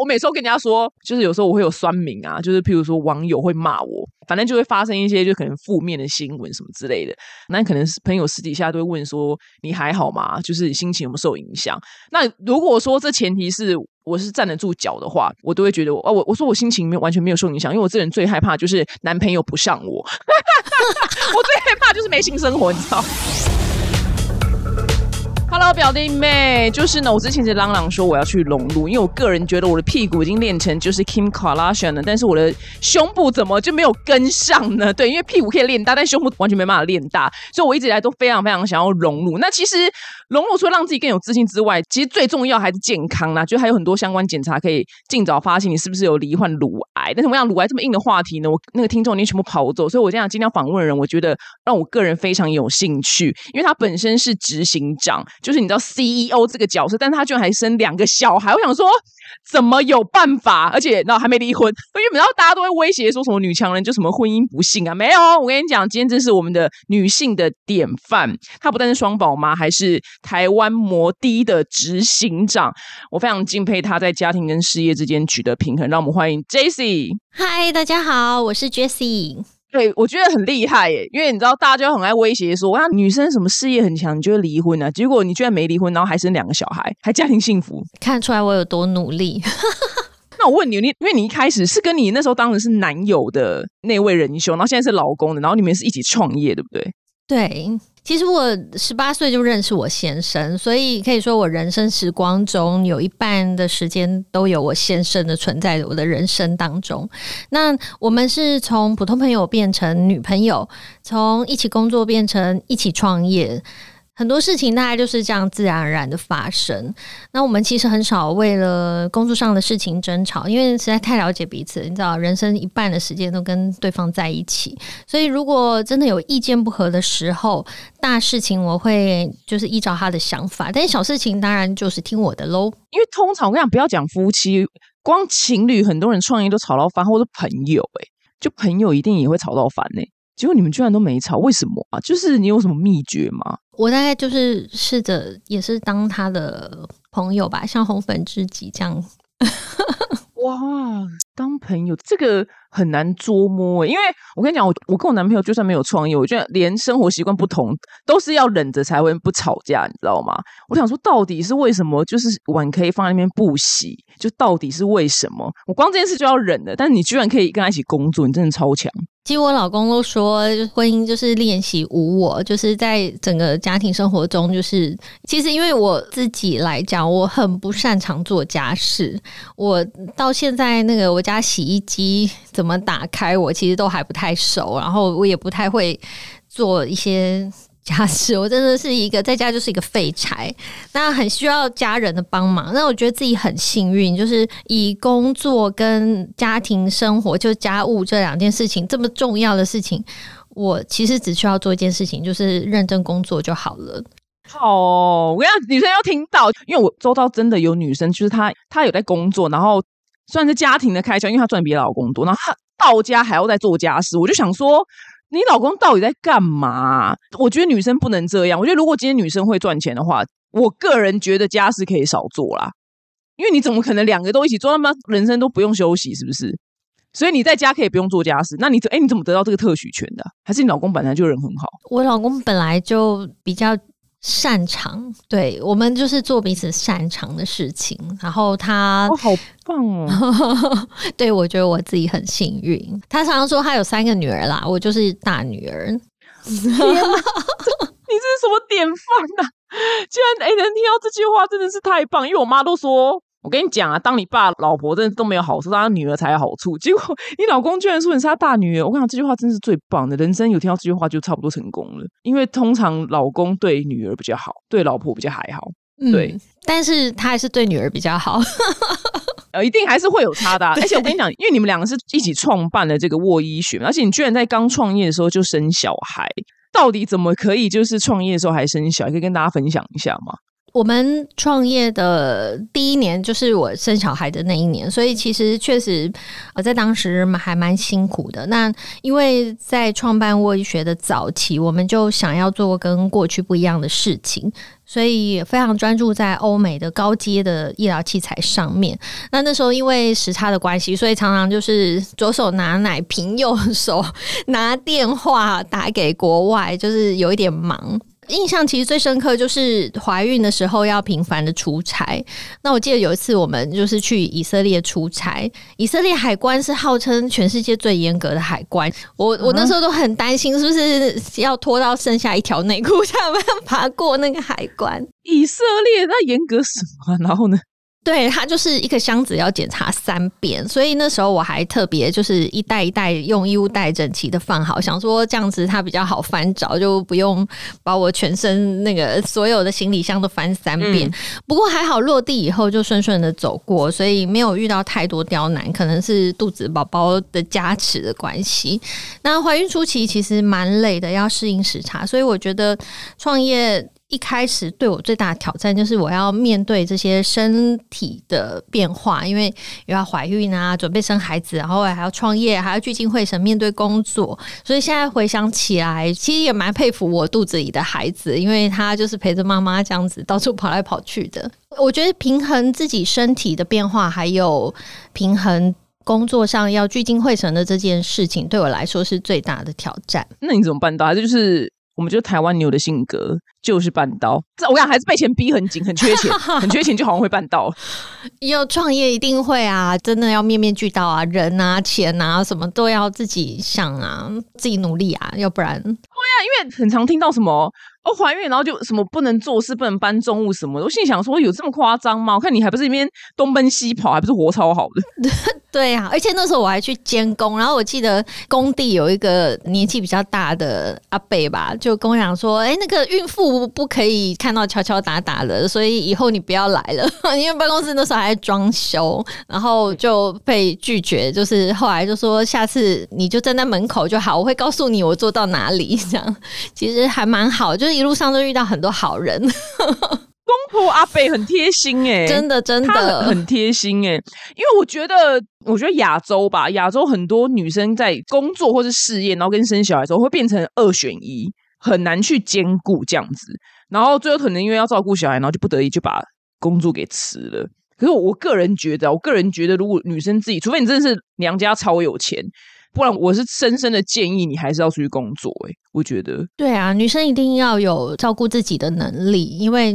我每次都跟人家说，就是有时候我会有酸民啊，就是譬如说网友会骂我，反正就会发生一些就可能负面的新闻什么之类的。那可能是朋友私底下都会问说你还好吗？就是心情有没有受影响？那如果说这前提是我是站得住脚的话，我都会觉得我我我说我心情没完全没有受影响，因为我这人最害怕就是男朋友不上我，我最害怕就是没性生活，你知道。Hello，表弟妹，就是呢，我之前是朗朗说我要去隆乳，因为我个人觉得我的屁股已经练成就是 Kim Kardashian 了，但是我的胸部怎么就没有跟上呢？对，因为屁股可以练大，但胸部完全没办法练大，所以我一直以来都非常非常想要隆乳。那其实隆乳除了让自己更有自信之外，其实最重要还是健康啦，就还有很多相关检查可以尽早发现你是不是有罹患乳癌。但是我想乳癌这么硬的话题呢，我那个听众已经全部跑走，所以我这样今天访问的人，我觉得让我个人非常有兴趣，因为他本身是执行长。就是你知道 CEO 这个角色，但他居然还生两个小孩，我想说怎么有办法？而且那还没离婚，因为然后大家都会威胁说什么女强人就什么婚姻不幸啊？没有，我跟你讲，今天真是我们的女性的典范。她不但是双宝妈，还是台湾摩的的执行长。我非常敬佩她在家庭跟事业之间取得平衡。让我们欢迎 Jessie。嗨，大家好，我是 Jessie。对，我觉得很厉害耶，因为你知道，大家就很爱威胁说，哇女生什么事业很强，你就会离婚啊。结果你居然没离婚，然后还生两个小孩，还家庭幸福，看出来我有多努力。那我问你，你因为你一开始是跟你那时候当时是男友的那位仁兄，然后现在是老公的，然后你们是一起创业，对不对？对。其实我十八岁就认识我先生，所以可以说我人生时光中有一半的时间都有我先生的存在我的人生当中。那我们是从普通朋友变成女朋友，从一起工作变成一起创业。很多事情大概就是这样自然而然的发生。那我们其实很少为了工作上的事情争吵，因为实在太了解彼此。你知道，人生一半的时间都跟对方在一起，所以如果真的有意见不合的时候，大事情我会就是依照他的想法，但是小事情当然就是听我的喽。因为通常我跟你讲，不要讲夫妻，光情侣很多人创业都吵到翻，或者朋友，哎，就朋友一定也会吵到翻呢。结果你们居然都没吵，为什么啊？就是你有什么秘诀吗？我大概就是试着也是当他的朋友吧，像红粉知己这样。哇，当朋友这个很难捉摸，因为我跟你讲，我我跟我男朋友就算没有创业，我觉得连生活习惯不同，都是要忍着才会不吵架，你知道吗？我想说，到底是为什么？就是碗可以放在那边不洗，就到底是为什么？我光这件事就要忍的，但是你居然可以跟他一起工作，你真的超强。其实我老公都说，婚姻就是练习无我，就是在整个家庭生活中，就是其实因为我自己来讲，我很不擅长做家事。我到现在那个我家洗衣机怎么打开，我其实都还不太熟，然后我也不太会做一些。家事，我真的是一个在家就是一个废柴，那很需要家人的帮忙。那我觉得自己很幸运，就是以工作跟家庭生活，就家务这两件事情这么重要的事情，我其实只需要做一件事情，就是认真工作就好了。好，我要，女生要听到，因为我周遭真的有女生，就是她她有在工作，然后算是家庭的开销，因为她赚比老公多，然后她到家还要在做家事，我就想说。你老公到底在干嘛？我觉得女生不能这样。我觉得如果今天女生会赚钱的话，我个人觉得家事可以少做啦。因为你怎么可能两个都一起做？他妈人生都不用休息，是不是？所以你在家可以不用做家事。那你怎哎，你怎么得到这个特许权的？还是你老公本来就人很好？我老公本来就比较。擅长，对我们就是做彼此擅长的事情。然后他，好棒哦！对我觉得我自己很幸运。他常常说他有三个女儿啦，我就是大女儿。你这是什么典范啊？居然哎，能听到这句话真的是太棒，因为我妈都说。我跟你讲啊，当你爸老婆真的都没有好处，当他女儿才有好处。结果你老公居然说你是他大女儿，我跟你讲这句话真是最棒的，人生有听到这句话就差不多成功了。因为通常老公对女儿比较好，对老婆比较还好，对，但是他还是对女儿比较好，呃，一定还是会有差的。而且我跟你讲，因为你们两个是一起创办了这个沃医学，而且你居然在刚创业的时候就生小孩，到底怎么可以就是创业的时候还生小孩？可以跟大家分享一下吗？我们创业的第一年就是我生小孩的那一年，所以其实确实呃在当时还蛮辛苦的。那因为在创办沃医学的早期，我们就想要做跟过去不一样的事情，所以非常专注在欧美的高阶的医疗器材上面。那那时候因为时差的关系，所以常常就是左手拿奶瓶，右手拿电话打给国外，就是有一点忙。印象其实最深刻就是怀孕的时候要频繁的出差。那我记得有一次我们就是去以色列出差，以色列海关是号称全世界最严格的海关。我我那时候都很担心，是不是要拖到剩下一条内裤才能爬过那个海关？以色列那严格什么？然后呢？对，它就是一个箱子要检查三遍，所以那时候我还特别就是一袋一袋用衣物袋整齐的放好，想说这样子它比较好翻找，就不用把我全身那个所有的行李箱都翻三遍。不过还好落地以后就顺顺的走过，所以没有遇到太多刁难，可能是肚子宝宝的加持的关系。那怀孕初期其实蛮累的，要适应时差，所以我觉得创业。一开始对我最大的挑战就是我要面对这些身体的变化，因为又要怀孕啊，准备生孩子，然后还要创业，还要聚精会神面对工作。所以现在回想起来，其实也蛮佩服我肚子里的孩子，因为他就是陪着妈妈这样子到处跑来跑去的。我觉得平衡自己身体的变化，还有平衡工作上要聚精会神的这件事情，对我来说是最大的挑战。那你怎么办到？这就是。我们就台湾牛的性格就是办到，这我讲还是被钱逼很紧，很缺钱，很缺钱就好像会办到。有创业一定会啊，真的要面面俱到啊，人啊、钱啊，什么都要自己想啊，自己努力啊，要不然。对啊，因为很常听到什么。哦，怀孕然后就什么不能做事，不能搬重物什么的。我心里想说，有这么夸张吗？我看你还不是一边东奔西跑，还不是活超好的。对啊，而且那时候我还去监工，然后我记得工地有一个年纪比较大的阿伯吧，就跟我讲说：“哎，那个孕妇不可以看到敲敲打打的，所以以后你不要来了。”因为办公室那时候还在装修，然后就被拒绝。就是后来就说：“下次你就站在门口就好，我会告诉你我做到哪里。”这样其实还蛮好，就是。一路上都遇到很多好人，公婆阿北很贴心哎，真的真的很贴心哎，因为我觉得，我觉得亚洲吧，亚洲很多女生在工作或是事业，然后跟生小孩的时候会变成二选一，很难去兼顾这样子，然后最后可能因为要照顾小孩，然后就不得已就把工作给辞了。可是我个人觉得，我个人觉得，如果女生自己，除非你真的是娘家超有钱。不然，我是深深的建议你还是要出去工作。哎，我觉得，对啊，女生一定要有照顾自己的能力，因为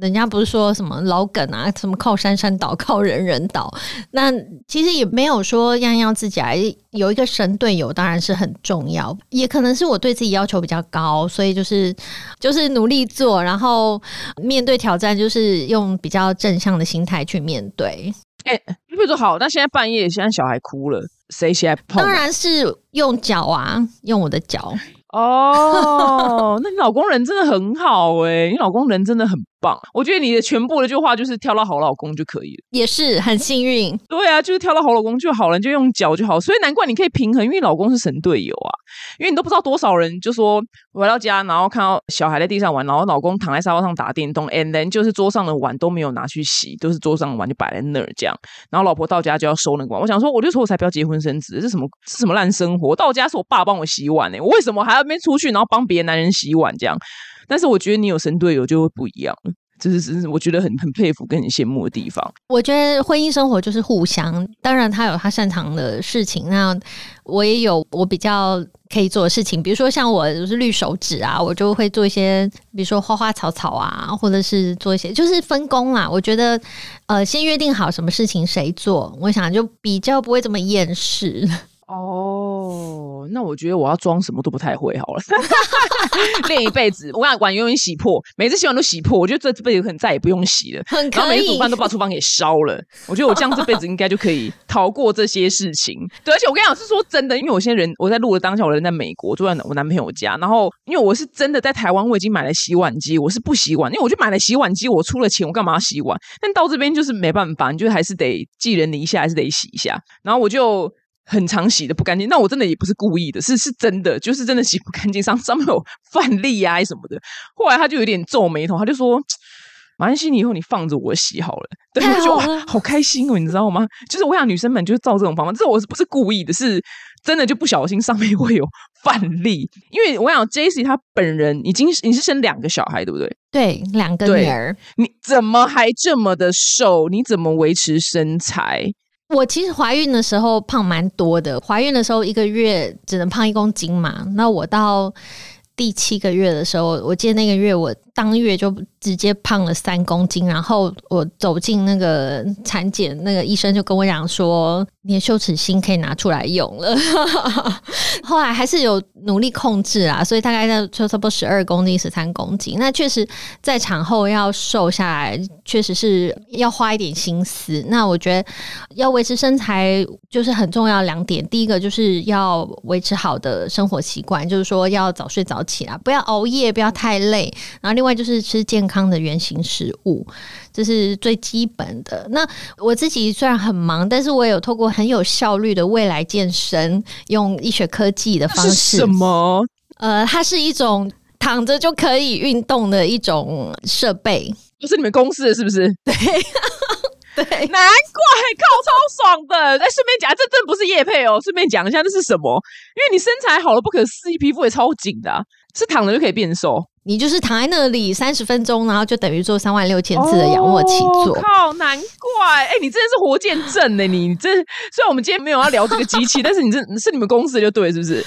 人家不是说什么老梗啊，什么靠山山倒，靠人人倒。那其实也没有说样样自己来，有一个神队友当然是很重要。也可能是我对自己要求比较高，所以就是就是努力做，然后面对挑战，就是用比较正向的心态去面对。哎，比如说好，那现在半夜，现在小孩哭了，谁起来碰？当然是用脚啊，用我的脚。哦，那你老公人真的很好哎，你老公人真的很。棒，我觉得你的全部的句话就是挑到好老公就可以了，也是很幸运。对啊，就是挑到好老公就好了，就用脚就好。所以难怪你可以平衡，因为老公是神队友啊。因为你都不知道多少人就说回到家，然后看到小孩在地上玩，然后老公躺在沙发上打电动，and then 就是桌上的碗都没有拿去洗，都是桌上的碗就摆在那儿这样。然后老婆到家就要收那个碗。我想说，我就说我才不要结婚生子，这是什么是什么烂生活？到家是我爸帮我洗碗呢，我为什么还要边出去然后帮别的男人洗碗这样？但是我觉得你有神队友就会不一样了。这是是我觉得很很佩服跟很羡慕的地方。我觉得婚姻生活就是互相，当然他有他擅长的事情，那我也有我比较可以做的事情。比如说像我就是绿手指啊，我就会做一些，比如说花花草草啊，或者是做一些，就是分工啦。我觉得呃，先约定好什么事情谁做，我想就比较不会这么厌世。哦，那我觉得我要装什么都不太会好了，练一辈子，我跟你碗永远洗破，每次洗碗都洗破，我觉得这辈子可能再也不用洗了。然后每次煮饭都把厨房给烧了，我觉得我这样这辈子应该就可以逃过这些事情。对，而且我跟你讲是说真的，因为我现在人我在录的当下，我人在美国，住在我男朋友家，然后因为我是真的在台湾，我已经买了洗碗机，我是不洗碗，因为我就买了洗碗机，我出了钱，我干嘛要洗碗？但到这边就是没办法，你就还是得寄人篱下，还是得洗一下。然后我就。很常洗的不干净，那我真的也不是故意的，是是真的，就是真的洗不干净，上上面有饭粒啊什么的。后来他就有点皱眉头，他就说：“马关系，你以后你放着我洗好了。对，太我就好了哇，好开心哦，你知道吗？就是我想女生们就是照这种方法，这我是不是故意的？是真的就不小心上面会有饭粒。因为我想 Jesse 她本人已经你是生两个小孩，对不对？对，两个女儿。你怎么还这么的瘦？你怎么维持身材？我其实怀孕的时候胖蛮多的，怀孕的时候一个月只能胖一公斤嘛。那我到第七个月的时候，我记得那个月我当月就直接胖了三公斤，然后我走进那个产检，那个医生就跟我讲说，你的羞耻心可以拿出来用了。后来还是有努力控制啊，所以大概在就差不多十二公斤、十三公斤。那确实在产后要瘦下来，确实是要花一点心思。那我觉得要维持身材，就是很重要两点。第一个就是要维持好的生活习惯，就是说要早睡早起来，不要熬夜，不要太累。然后另外就是吃健康的原型食物，这是最基本的。那我自己虽然很忙，但是我也有透过很有效率的未来健身，用医学科技的方式什么？呃，它是一种躺着就可以运动的一种设备。不是你们公司的，是不是？对，难怪靠超爽的！哎，顺便讲，这真不是叶配哦，顺便讲一下这是什么？因为你身材好了，不可思议，皮肤也超紧的啊、是躺着就可以变瘦。你就是躺在那里三十分钟，然后就等于做三万六千次的仰卧起坐。哦靠，难怪！哎、你真的是活见证呢！你这虽然我们今天没有要聊这个机器，但是你这是你们公司的就对，是不是？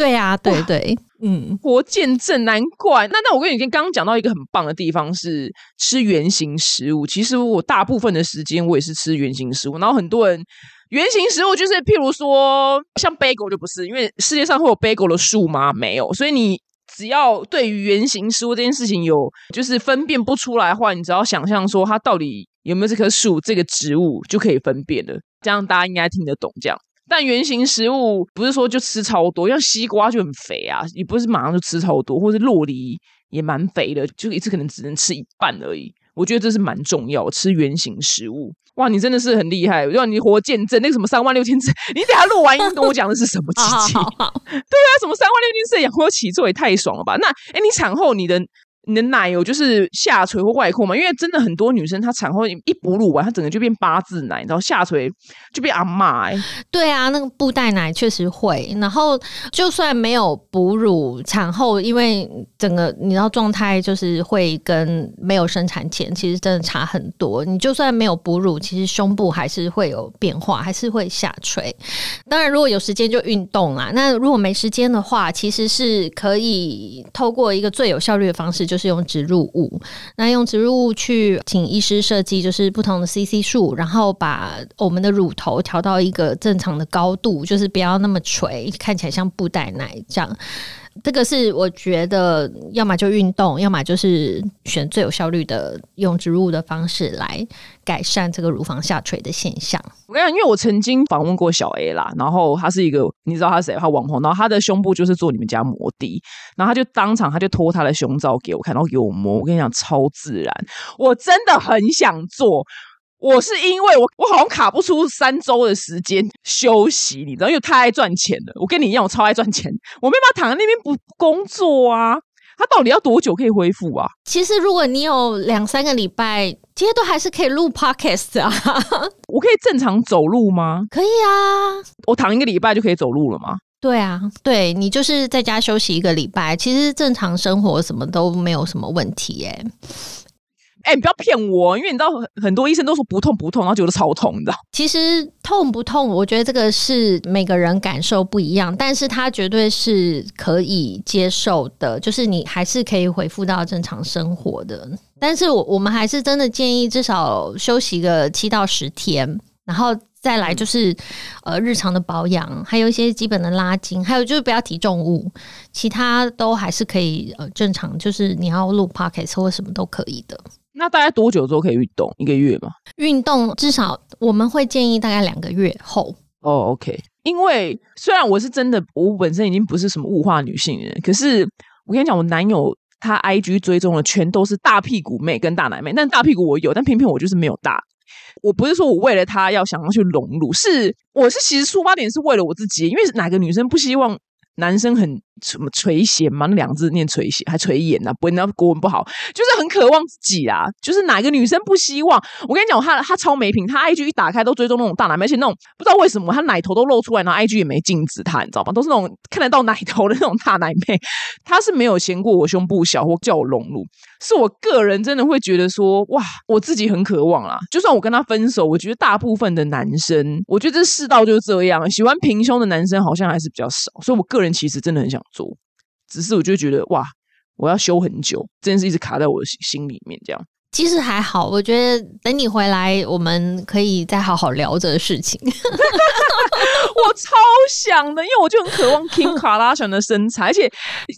对啊，对对，嗯，活见证，难怪。那那我跟你刚刚讲到一个很棒的地方是吃原形食物。其实我大部分的时间我也是吃原形食物，然后很多人。原形食物就是，譬如说像 bagel 就不是，因为世界上会有 bagel 的树吗？没有，所以你只要对于原形食物这件事情有就是分辨不出来的话，你只要想象说它到底有没有这棵树这个植物就可以分辨了。这样大家应该听得懂。这样，但原形食物不是说就吃超多，像西瓜就很肥啊，也不是马上就吃超多，或是洛梨也蛮肥的，就一次可能只能吃一半而已。我觉得这是蛮重要，吃原形食物。哇，你真的是很厉害，让你活见证那个什么三万六千次，你等一下录完音跟我讲的是什么好机器？好好好，对啊，什么三万六千次的仰卧起坐也太爽了吧？那哎，你产后你的你的奶有就是下垂或外扩嘛？因为真的很多女生她产后一哺乳完，她整个就变八字奶，然后下垂就变阿妈、对啊，那个布袋奶确实会。然后就算没有哺乳，产后因为整个你知道状态就是会跟没有生产前其实真的差很多。你就算没有哺乳，其实胸部还是会有变化，还是会下垂。当然，如果有时间就运动啦。那如果没时间的话，其实是可以透过一个最有效率的方式，就是用植入物。那用植入物去请医师设计，就是不同的 CC 数，然后把我们的乳头调到一个正常的高度，就是不要那么垂，看起来像布袋奶这样。这个是我觉得，要么就运动，要么就是选最有效率的用植入的方式来改善这个乳房下垂的现象。我跟你讲，因为我曾经访问过小 A 啦，然后他是一个，你知道他是谁？他网红，然后他的胸部就是做你们家摩的，然后他就当场他就脱他的胸罩给我看，然后给我摸，我跟你讲超自然，我真的很想做。我是因为我我好像卡不出三周的时间休息，你知道，因为太爱赚钱了。我跟你一样，我超爱赚钱，我没办法躺在那边不不工作啊。他到底要多久可以恢复啊？其实，如果你有两三个礼拜，其实都还是可以录 podcast 啊，我可以正常走路吗？可以啊。我躺一个礼拜就可以走路了吗？对啊，对你就是在家休息一个礼拜，其实正常生活什么都没有什么问题耶、哎、你不要骗我，因为你知道很很多医生都说不痛不痛，然后觉得超痛，你知道？其实痛不痛，我觉得这个是每个人感受不一样，但是它绝对是可以接受的，就是你还是可以恢复到正常生活的。但是我我们还是真的建议至少休息个七到十天，然后再来就是呃日常的保养，还有一些基本的拉筋，还有就是不要提重物，其他都还是可以呃正常，就是你要录 podcast 或什么都可以的。那大概多久之后可以运动？一个月吗？运动至少我们会建议大概两个月后。哦、o k 因为虽然我是真的，我本身已经不是什么物化女性人，可是我跟你讲，我男友他 IG 追踪的全都是大屁股妹跟大奶妹，但大屁股我有，但偏偏我就是没有大。我不是说我为了他要想要去隆乳，是我是其实出发点是为了我自己，因为哪个女生不希望男生很什么垂涎嘛，那两字念垂涎，还垂涎呐，不然国文不好，就是很渴望自己啊，就是哪个女生不希望？我跟你讲，她她超没品，她 IG 一打开都追踪那种大奶妹，而且那种不知道为什么她奶头都露出来，然后 IG 也没禁止她，你知道吗？都是那种看得到奶头的那种大奶妹，她是没有嫌过我胸部小或叫我隆乳，是我个人真的会觉得说，哇，我自己很渴望啦。就算我跟他分手，我觉得大部分的男生，我觉得这世道就是这样，喜欢平胸的男生好像还是比较少，所以我个人其实真的很想做，只是我就觉得哇，我要修很久，这件事一直卡在我的心里面，这样。其实还好，我觉得等你回来，我们可以再好好聊这个事情。我超想的，因为我就很渴望 King 卡拉神的身材，而且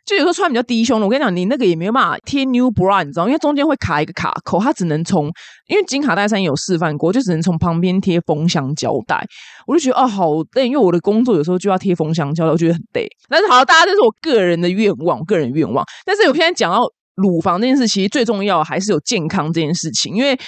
就有时候穿比较低胸的。我跟你讲，你那个也没有办法贴 New Bra，你知道，因为中间会卡一个卡扣，它只能从因为金卡戴珊有示范过，就只能从旁边贴封箱胶带。我就觉得啊，好累，因为我的工作有时候就要贴封箱胶带，我觉得很累。但是好，大家这是我个人的愿望，个人愿望。但是我现在讲到。乳房这件事，其实最重要还是有健康这件事情，因为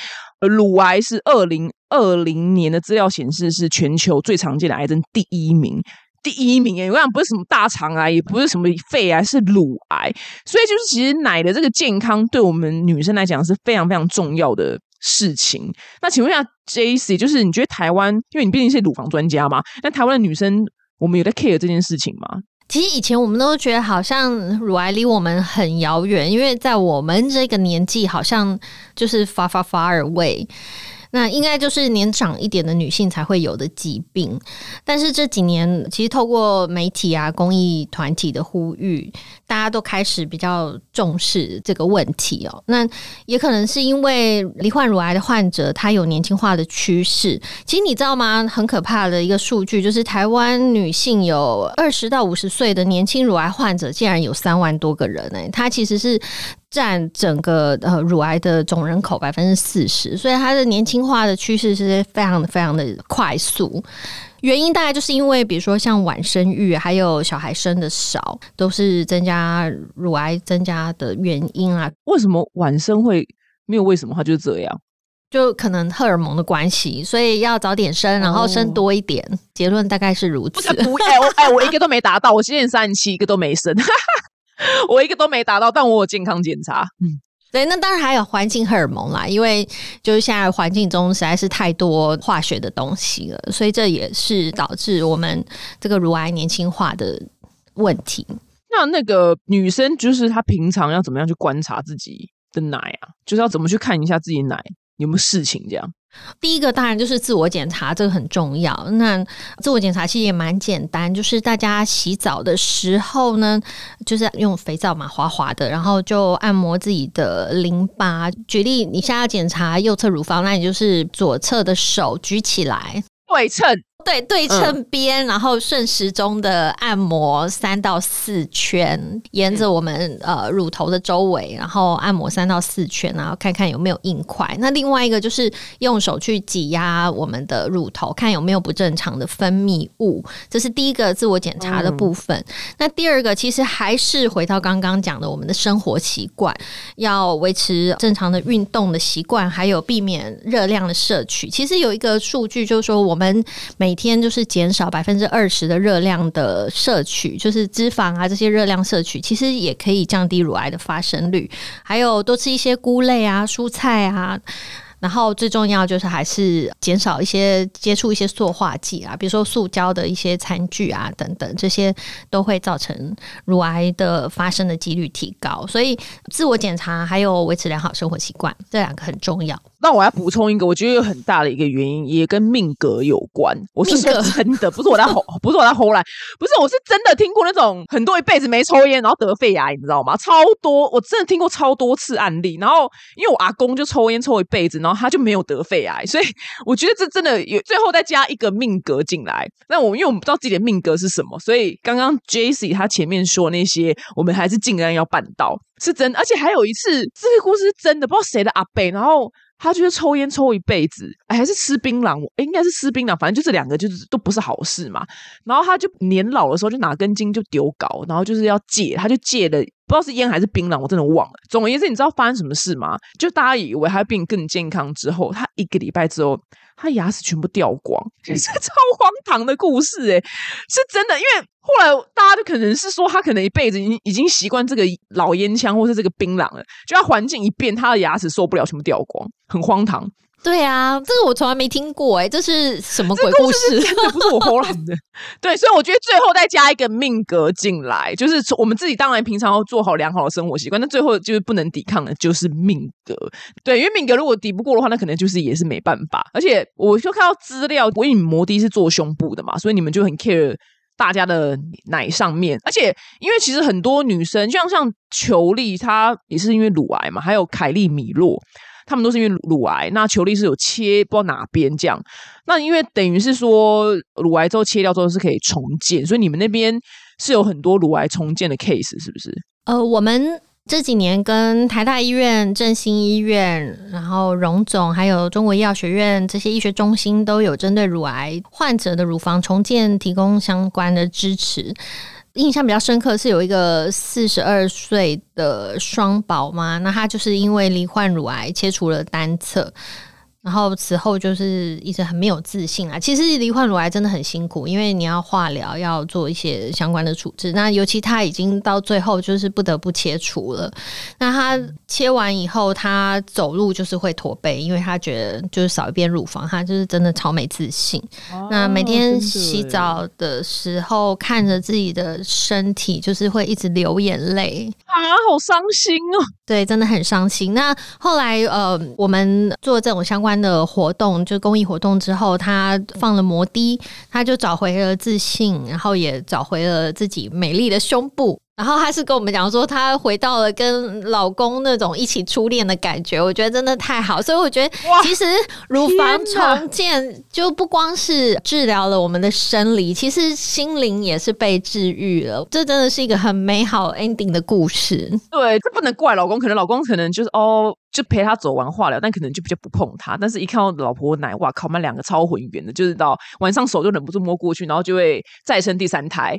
乳癌是二零二零年的资料显示是全球最常见的癌症第一名，第一名哎，我想不是什么大肠癌，也不是什么肺癌，是乳癌，所以就是其实奶的这个健康对我们女生来讲是非常非常重要的事情。那请问一下 J C，就是你觉得台湾，因为你毕竟是乳房专家嘛，那台湾的女生我们有在 care 这件事情吗？其实以前我们都觉得好像乳癌离我们很遥远，因为在我们这个年纪，好像就是 far far far away。那应该就是年长一点的女性才会有的疾病，但是这几年其实透过媒体啊、公益团体的呼吁，大家都开始比较重视这个问题哦。那也可能是因为罹患乳癌的患者他有年轻化的趋势。其实你知道吗？很可怕的一个数据就是，台湾女性有二十到五十岁的年轻乳癌患者，竟然有三万多个人哎，它其实是。占整个呃乳癌的总人口百分之四十，所以它的年轻化的趋势是非常的非常的快速。原因大概就是因为，比如说像晚生育，还有小孩生的少，都是增加乳癌增加的原因啊。为什么晚生会没有？为什么它就是这样？就可能荷尔蒙的关系，所以要早点生，然后生多一点。结论大概是如此。不，哎我哎我一个都没达到，我今年三十七，一个都没生。我一个都没达到，但我有健康检查。嗯，对，那当然还有环境荷尔蒙啦，因为就是现在环境中实在是太多化学的东西了，所以这也是导致我们这个乳癌年轻化的问题。那那个女生就是她平常要怎么样去观察自己的奶啊？就是要怎么去看一下自己奶有没有事情这样？第一个当然就是自我检查，这个很重要。那自我检查其实也蛮简单，就是大家洗澡的时候呢，就是用肥皂嘛，滑滑的，然后就按摩自己的淋巴。举例，你现在要检查右侧乳房，那你就是左侧的手举起来，对称。对对称边，然后顺时钟的按摩三到四圈，沿着我们呃乳头的周围，然后按摩三到四圈，然后看看有没有硬块。那另外一个就是用手去挤压我们的乳头，看有没有不正常的分泌物。这是第一个自我检查的部分。那第二个其实还是回到刚刚讲的，我们的生活习惯要维持正常的运动的习惯，还有避免热量的摄取。其实有一个数据就是说，我们每每天就是减少百分之二十的热量的摄取，就是脂肪啊这些热量摄取，其实也可以降低乳癌的发生率。还有多吃一些菇类啊、蔬菜啊。然后最重要就是还是减少一些接触一些塑化剂啊，比如说塑胶的一些餐具啊等等，这些都会造成乳癌的发生的几率提高。所以自我检查还有维持良好生活习惯，这两个很重要。那我要补充一个，我觉得有很大的一个原因，也跟命格有关。我是说真的，不是我在吼，不是我在吼来，不是我是真的听过那种很多一辈子没抽烟，然后得肺癌，你知道吗？超多，我真的听过超多次案例。然后因为我阿公就抽烟抽一辈子，然后他就没有得肺癌，所以我觉得这真的有最后再加一个命格进来。那我因为我们不知道自己的命格是什么，所以刚刚 J C 他前面说那些，我们还是尽量要办到，是真的。而且还有一次，这个故事是真的，不知道谁的阿贝，然后。他就是抽烟抽一辈子，哎，还是吃槟榔，应该是吃槟榔，反正就这两个就是都不是好事嘛。然后他就年老的时候就拿根筋就丢搞，然后就是要戒，他就戒了，不知道是烟还是槟榔，我真的忘了。总而言之，你知道发生什么事吗？就大家以为他变更健康之后，他一个礼拜之后，他牙齿全部掉光，是超荒唐的故事哎，是真的，因为后来大家就可能是说，他可能一辈子已经已经习惯这个老烟枪或是这个槟榔了，就他环境一变，他的牙齿受不了，全部掉光，很荒唐。对啊，这个我从来没听过哎，这是什么鬼故事？不是我胡乱的。对，所以我觉得最后再加一个命格进来，就是我们自己当然平常要做好良好的生活习惯，那最后就是不能抵抗的，就是命格。对，因为命格如果抵不过的话，那可能就是也是没办法。而且我就看到资料，我以为你摩的是做胸部的嘛，所以你们就很 care 大家的奶上面。而且因为其实很多女生，像像裘丽，她也是因为乳癌嘛，还有凯利米洛。他们都是因为乳癌，那裘丽是有切不知道哪边这样，那因为等于是说乳癌之后切掉之后是可以重建，所以你们那边是有很多乳癌重建的 case 是不是？呃，我们这几年跟台大医院、振兴医院、然后荣总还有中国医药学院这些医学中心都有针对乳癌患者的乳房重建提供相关的支持。印象比较深刻是有一个四十二岁的双宝妈，那她就是因为罹患乳癌，切除了单侧。然后此后就是一直很没有自信啊。其实罹患乳癌真的很辛苦，因为你要化疗，要做一些相关的处置。那尤其他已经到最后就是不得不切除了。那他切完以后，他走路就是会驼背，因为他觉得就是少一边乳房，他就是真的超没自信。那每天洗澡的时候，看着自己的身体，就是会一直流眼泪啊，好伤心哦。对，真的很伤心。那后来呃，我们做这种相关。的活动就公益活动之后，他放了摩的，他就找回了自信，然后也找回了自己美丽的胸部。然后他是跟我们讲说，他回到了跟老公那种一起初恋的感觉，我觉得真的太好。所以我觉得，其实乳房重建就不光是治疗了我们的生理，其实心灵也是被治愈了。这真的是一个很美好 ending 的故事。对，这不能怪老公，可能老公可能就是哦。就陪他走完化疗，但可能就比较不碰他。但是一看到老婆奶，哇靠！那两个超浑圆的，就是到晚上手就忍不住摸过去，然后就会再生第三胎。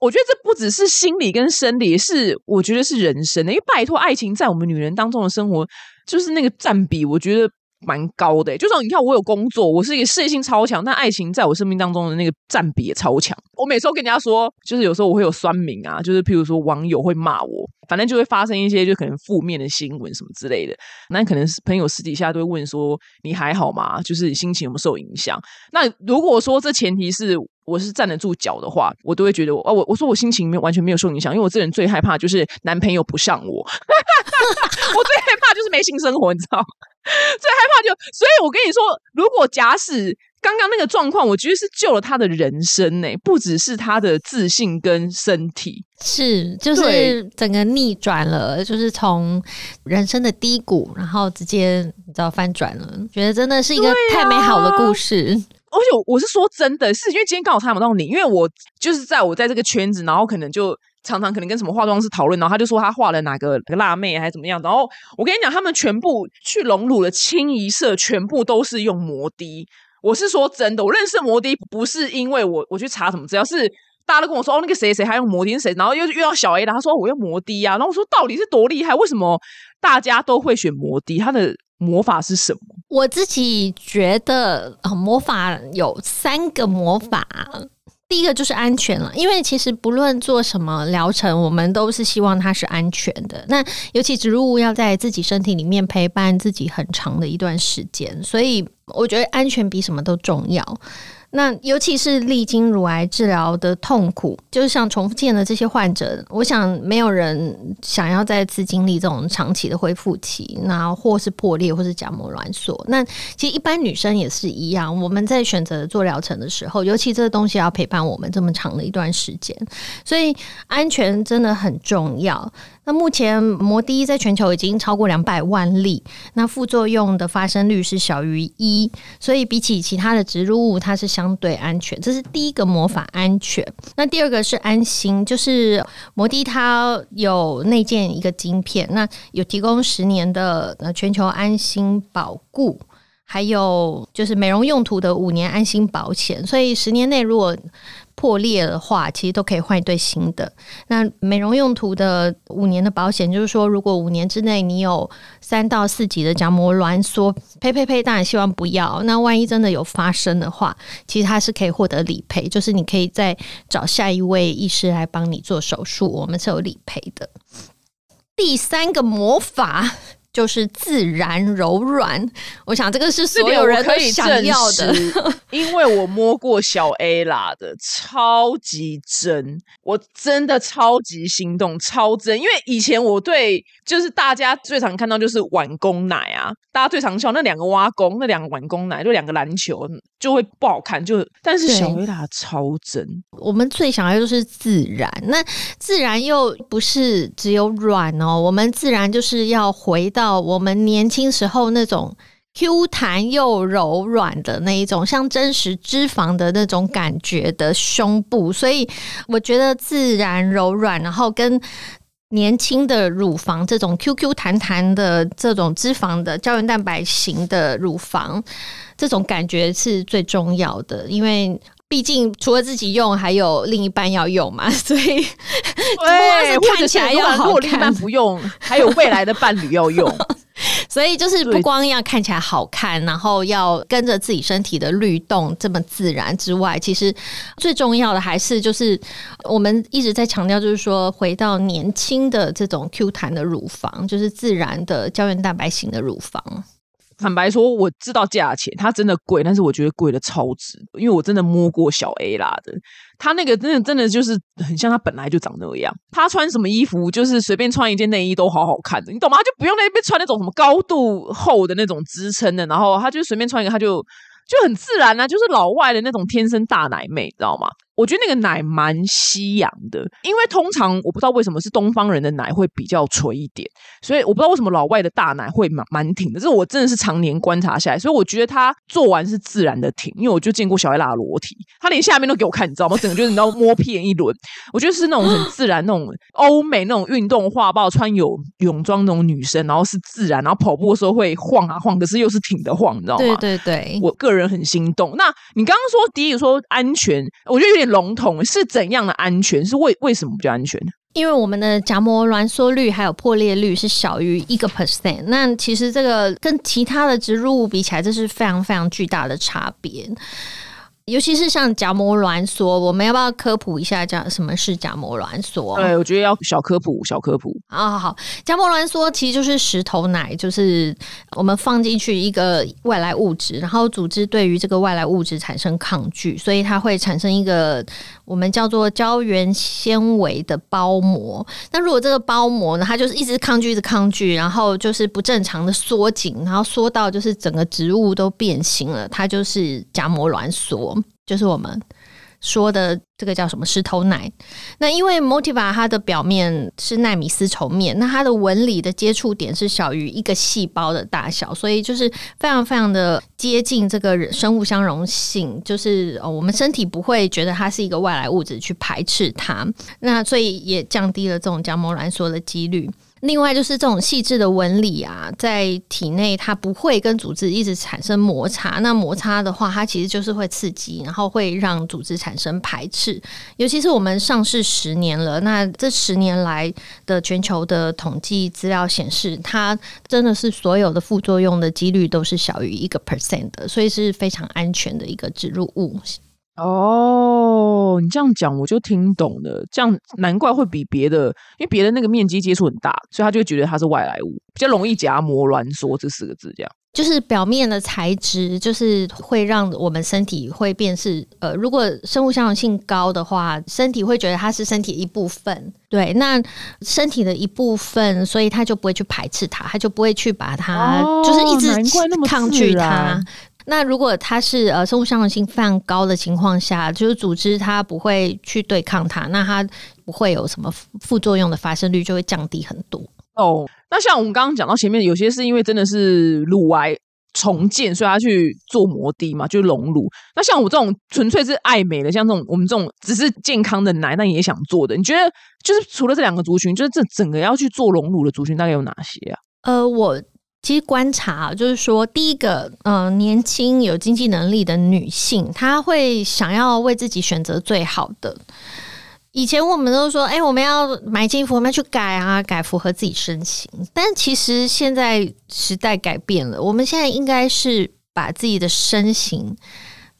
我觉得这不只是心理跟生理，是我觉得是人生的。因为拜托，爱情在我们女人当中的生活，就是那个占比，我觉得。蛮高的，就算你看我有工作，我是一个事业心超强，但爱情在我生命当中的那个占比也超强。我每次都跟人家说，就是有时候我会有酸民啊，就是譬如说网友会骂我，反正就会发生一些就可能负面的新闻什么之类的。那可能是朋友私底下都会问说你还好吗？就是心情有没有受影响？那如果说这前提是我是站得住脚的话，我都会觉得哦，我我说我心情没完全没有受影响，因为我这人最害怕就是男朋友不上我，我最害怕就是没性生活，你知道。最害怕就，所以我跟你说，如果假使刚刚那个状况，我觉得是救了他的人生呢，不只是他的自信跟身体，是就是整个逆转了，就是从人生的低谷，然后直接你知道翻转了，觉得真的是一个太美好的故事。而且我是说真的，是因为今天刚好采访到你，因为我就是在我在这个圈子，然后可能就。常常可能跟什么化妆师讨论，然后他就说他画了哪个辣妹还是怎么样。然后我跟你讲，他们全部去隆乳的清一色，全部都是用摩的。我是说真的，我认识摩的不是因为我我去查什么，只要是大家都跟我说哦，那个谁谁还用摩的谁，然后又遇到小 A 了，他说我用摩的啊。然后我说到底是多厉害？为什么大家都会选摩的？他的魔法是什么？我自己觉得魔法有三个魔法。第一个就是安全了，因为其实不论做什么疗程，我们都是希望它是安全的。那尤其植入物要在自己身体里面陪伴自己很长的一段时间，所以我觉得安全比什么都重要。那尤其是历经乳癌治疗的痛苦，就是像重复建的这些患者，我想没有人想要再次经历这种长期的恢复期，那或是破裂，或是假膜挛缩。那其实一般女生也是一样，我们在选择做疗程的时候，尤其这个东西要陪伴我们这么长的一段时间，所以安全真的很重要。那目前摩的在全球已经超过两百万例，那副作用的发生率是小于一，所以比起其他的植入物，它是相对安全。这是第一个魔法安全。那第二个是安心，就是摩的它有内建一个晶片，那有提供十年的呃全球安心保固，还有就是美容用途的五年安心保险。所以十年内如果破裂的话，其实都可以换一对新的。那美容用途的五年的保险，就是说，如果五年之内你有三到四级的角膜挛缩，呸呸呸，当然希望不要。那万一真的有发生的话，其实它是可以获得理赔，就是你可以再找下一位医师来帮你做手术，我们是有理赔的。第三个魔法。就是自然柔软，我想这个是所有人都想要的，因为我摸过小 A 啦的，超级真，我真的超级心动，超真。因为以前我对就是大家最常看到就是碗公奶啊，大家最常笑那两个挖工，那两个碗公奶，就两个篮球就会不好看，就但是小 A 啦超真。我们最想要就是自然，那自然又不是只有软哦，我们自然就是要回。到我们年轻时候那种 Q 弹又柔软的那一种，像真实脂肪的那种感觉的胸部，所以我觉得自然柔软，然后跟年轻的乳房这种 QQ 弹弹的这种脂肪的胶原蛋白型的乳房，这种感觉是最重要的，因为。毕竟除了自己用，还有另一半要用嘛，所以对，看起来要好看。另一半不用，还有未来的伴侣要用，所以就是不光要看起来好看，然后要跟着自己身体的律动这么自然之外，其实最重要的还是就是我们一直在强调，就是说回到年轻的这种 Q 弹的乳房，就是自然的胶原蛋白型的乳房。坦白说，我知道价钱，它真的贵，但是我觉得贵的超值，因为我真的摸过小 A 啦的，他那个真的真的就是很像他本来就长那样，他穿什么衣服就是随便穿一件内衣都好好看的，你懂吗？就不用那边穿那种什么高度厚的那种支撑的，然后他就随便穿一个，他就就很自然啊，就是老外的那种天生大奶妹，知道吗？我觉得那个奶蛮吸氧的，因为通常我不知道为什么是东方人的奶会比较垂一点，所以我不知道为什么老外的大奶会蛮蛮挺的。这是我真的是常年观察下来，所以我觉得他做完是自然的挺，因为我就见过小艾拉裸体，他连下面都给我看，你知道吗？整个就是你知道摸遍一轮，我觉得是那种很 自然那种欧美那种运动画报穿有泳装那种女生，然后是自然，然后跑步的时候会晃啊晃，可是又是挺的晃，你知道吗？对对对，我个人很心动。那你刚刚说第一个说安全，我觉得有点。笼统是怎样的安全？是为为什么比较安全呢？因为我们的夹膜挛缩率还有破裂率是小于一个 percent，那其实这个跟其他的植入物比起来，这是非常非常巨大的差别。尤其是像夹膜挛缩，我们要不要科普一下叫什么是夹膜挛缩？对，我觉得要小科普，小科普啊。好，夹膜挛缩其实就是石头奶，就是我们放进去一个外来物质，然后组织对于这个外来物质产生抗拒，所以它会产生一个我们叫做胶原纤维的包膜。那如果这个包膜呢，它就是一直抗拒，一直抗拒，然后就是不正常的缩紧，然后缩到就是整个植物都变形了，它就是夹膜挛缩。就是我们说的这个叫什么石头奶？那因为 Motiva 它的表面是纳米丝绸面，那它的纹理的接触点是小于一个细胞的大小，所以就是非常非常的接近这个生物相容性，就是我们身体不会觉得它是一个外来物质去排斥它，那所以也降低了这种角膜挛缩的几率。另外就是这种细致的纹理啊，在体内它不会跟组织一直产生摩擦。那摩擦的话，它其实就是会刺激，然后会让组织产生排斥。尤其是我们上市十年了，那这十年来的全球的统计资料显示，它真的是所有的副作用的几率都是小于一个 percent 的，所以是非常安全的一个植入物。哦，你这样讲我就听懂了。这样难怪会比别的，因为别的那个面积接触很大，所以他就会觉得它是外来物，比较容易夹膜挛缩这四个字。这样就是表面的材质，就是会让我们身体会变是呃，如果生物相容性高的话，身体会觉得它是身体一部分。对，那身体的一部分，所以他就不会去排斥它，他就不会去把它就是一直抗拒它。那如果它是呃生物相容性非常高的情况下，就是组织它不会去对抗它，那它不会有什么副作用的发生率就会降低很多。哦，那像我们刚刚讲到前面，有些是因为真的是乳癌重建，所以他去做膜滴嘛，就是隆乳。那像我这种纯粹是爱美的，像这种我们这种只是健康的奶，但也想做的，你觉得就是除了这两个族群，就是这整个要去做隆乳的族群大概有哪些啊？呃，我。其实观察就是说，第一个，嗯，年轻有经济能力的女性，她会想要为自己选择最好的。以前我们都说，哎，我们要买衣服，我们要去改啊，改符合自己身形。但其实现在时代改变了，我们现在应该是把自己的身形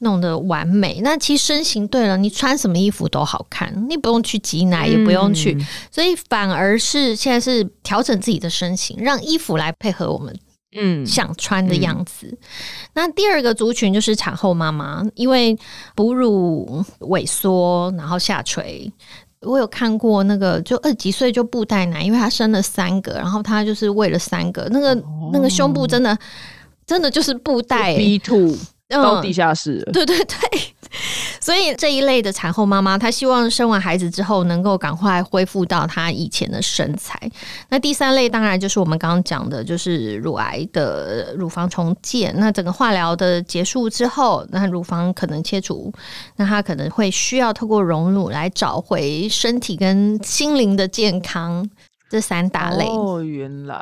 弄得完美。那其实身形对了，你穿什么衣服都好看，你不用去挤奶，也不用去，所以反而是现在是调整自己的身形，让衣服来配合我们。嗯，想穿的样子。那第二个族群就是产后妈妈，因为哺乳萎缩，然后下垂。我有看过那个，就二几岁就布袋奶，因为她生了三个，然后她就是喂了三个，那个那个胸部真的真的就是布袋 B two 到地下室，对对对。所以这一类的产后妈妈，她希望生完孩子之后能够赶快恢复到她以前的身材。那第三类当然就是我们刚刚讲的，就是乳癌的乳房重建。那整个化疗的结束之后，那乳房可能切除，那她可能会需要透过溶乳来找回身体跟心灵的健康。这三大类哦，原来，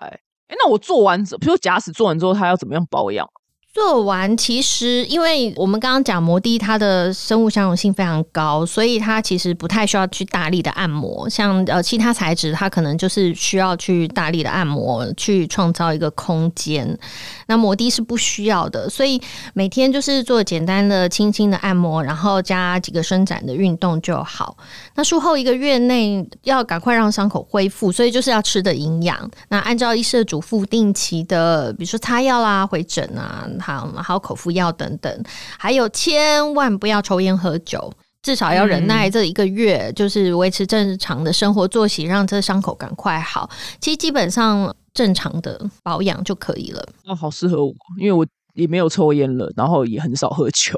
哎，那我做完，比如假使做完之后，她要怎么样保养？做完，其实因为我们刚刚讲摩的，它的生物相容性非常高，所以它其实不太需要去大力的按摩。像呃其他材质，它可能就是需要去大力的按摩，去创造一个空间。那摩的是不需要的，所以每天就是做简单的、轻轻的按摩，然后加几个伸展的运动就好。那术后一个月内要赶快让伤口恢复，所以就是要吃的营养。那按照医师的嘱咐，定期的，比如说擦药啦、回诊啊。好，还有口服药等等，还有千万不要抽烟喝酒，至少要忍耐这一个月，就是维持正常的生活作息，让这伤口赶快好。其实基本上正常的保养就可以了。哦，好适合我，因为我也没有抽烟了，然后也很少喝酒，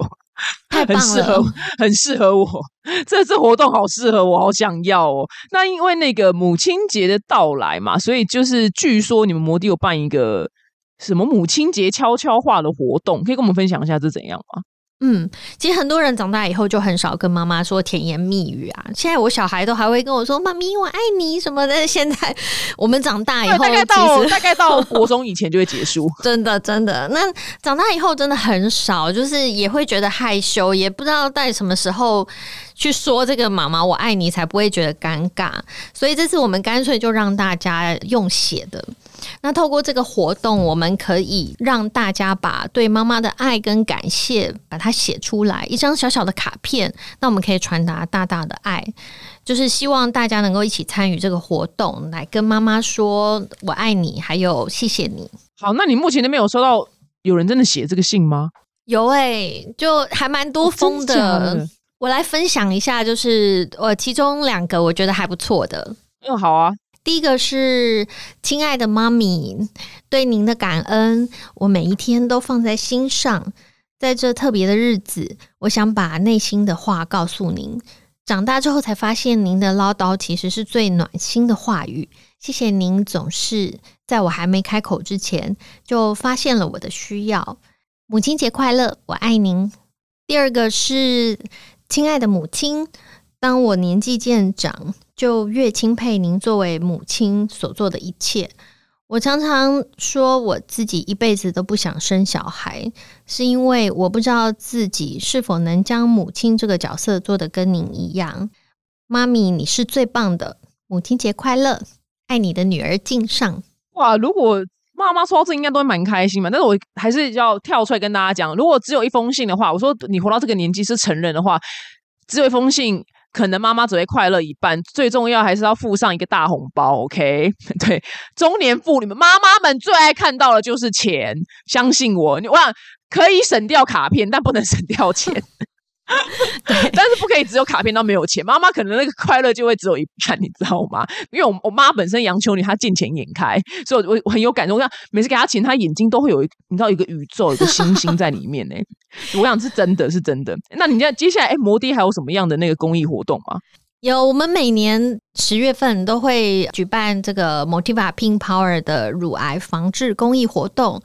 太 棒了，很适合我。这次活动好适合我，好想要哦。那因为那个母亲节的到来嘛，所以就是据说你们摩的有办一个。什么母亲节悄悄话的活动，可以跟我们分享一下是怎样吗？嗯，其实很多人长大以后就很少跟妈妈说甜言蜜语啊。现在我小孩都还会跟我说“妈咪，我爱你”什么的。现在我们长大以后，大概到大概到 国中以前就会结束。真的，真的。那长大以后真的很少，就是也会觉得害羞，也不知道在什么时候去说这个“妈妈，我爱你”才不会觉得尴尬。所以这次我们干脆就让大家用写的。那透过这个活动，我们可以让大家把对妈妈的爱跟感谢把它写出来，一张小小的卡片。那我们可以传达大大的爱，就是希望大家能够一起参与这个活动，来跟妈妈说“我爱你”，还有谢谢你。好，那你目前那边有收到有人真的写这个信吗？有哎，就还蛮多封的。我来分享一下，就是我其中两个我觉得还不错的。嗯，好啊。第一个是亲爱的妈咪，对您的感恩，我每一天都放在心上。在这特别的日子，我想把内心的话告诉您。长大之后才发现，您的唠叨其实是最暖心的话语。谢谢您总是在我还没开口之前就发现了我的需要。母亲节快乐，我爱您。第二个是亲爱的母亲，当我年纪渐长。就越钦佩您作为母亲所做的一切。我常常说，我自己一辈子都不想生小孩，是因为我不知道自己是否能将母亲这个角色做得跟您一样。妈咪，你是最棒的！母亲节快乐，爱你的女儿敬上。哇，如果妈妈说到这，应该都会蛮开心嘛。但是我还是要跳出来跟大家讲，如果只有一封信的话，我说你活到这个年纪是成人的话，只有一封信。可能妈妈只会快乐一半，最重要还是要附上一个大红包，OK？对，中年妇女们、妈妈们最爱看到的就是钱，相信我，你我想可以省掉卡片，但不能省掉钱。对，但是不可以只有卡片到没有钱，妈妈可能那个快乐就会只有一半，你知道吗？因为我我妈本身杨秋女，她见钱眼开，所以我我很有感动。我想每次给她钱，她眼睛都会有一你知道一个宇宙，一个星星在里面呢。我想是真的是真的。那你知道接下来哎，摩的还有什么样的那个公益活动吗？有，我们每年十月份都会举办这个 Motiva Pink Power 的乳癌防治公益活动。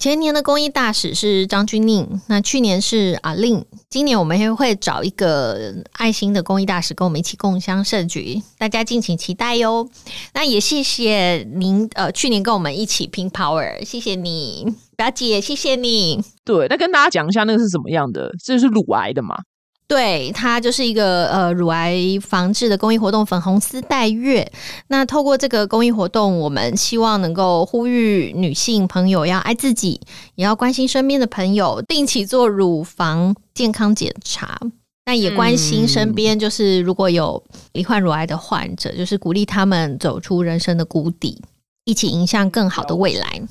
前年的公益大使是张君宁，那去年是阿令，今年我们也会找一个爱心的公益大使跟我们一起共襄盛举，大家敬请期待哟。那也谢谢您，呃，去年跟我们一起拼 power，谢谢你，表姐，谢谢你。对，那跟大家讲一下那个是怎么样的，这是乳癌的嘛？对，它就是一个呃乳癌防治的公益活动——粉红丝带月。那透过这个公益活动，我们希望能够呼吁女性朋友要爱自己，也要关心身边的朋友，定期做乳房健康检查。那也关心身边，就是如果有罹患乳癌的患者，就是鼓励他们走出人生的谷底，一起迎向更好的未来。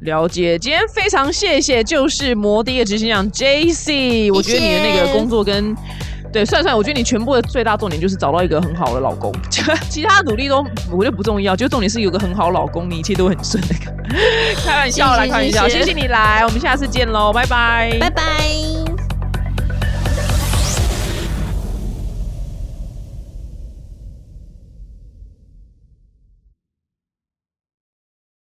了解，今天非常谢谢，就是摩的执行长 J C，我觉得你的那个工作跟对，算算，我觉得你全部的最大重点就是找到一个很好的老公，其他努力都我觉得不重要，就重点是有个很好老公，你一切都很顺的。开玩笑，啦开玩笑，谢谢你来，我们下次见喽，拜拜，拜拜。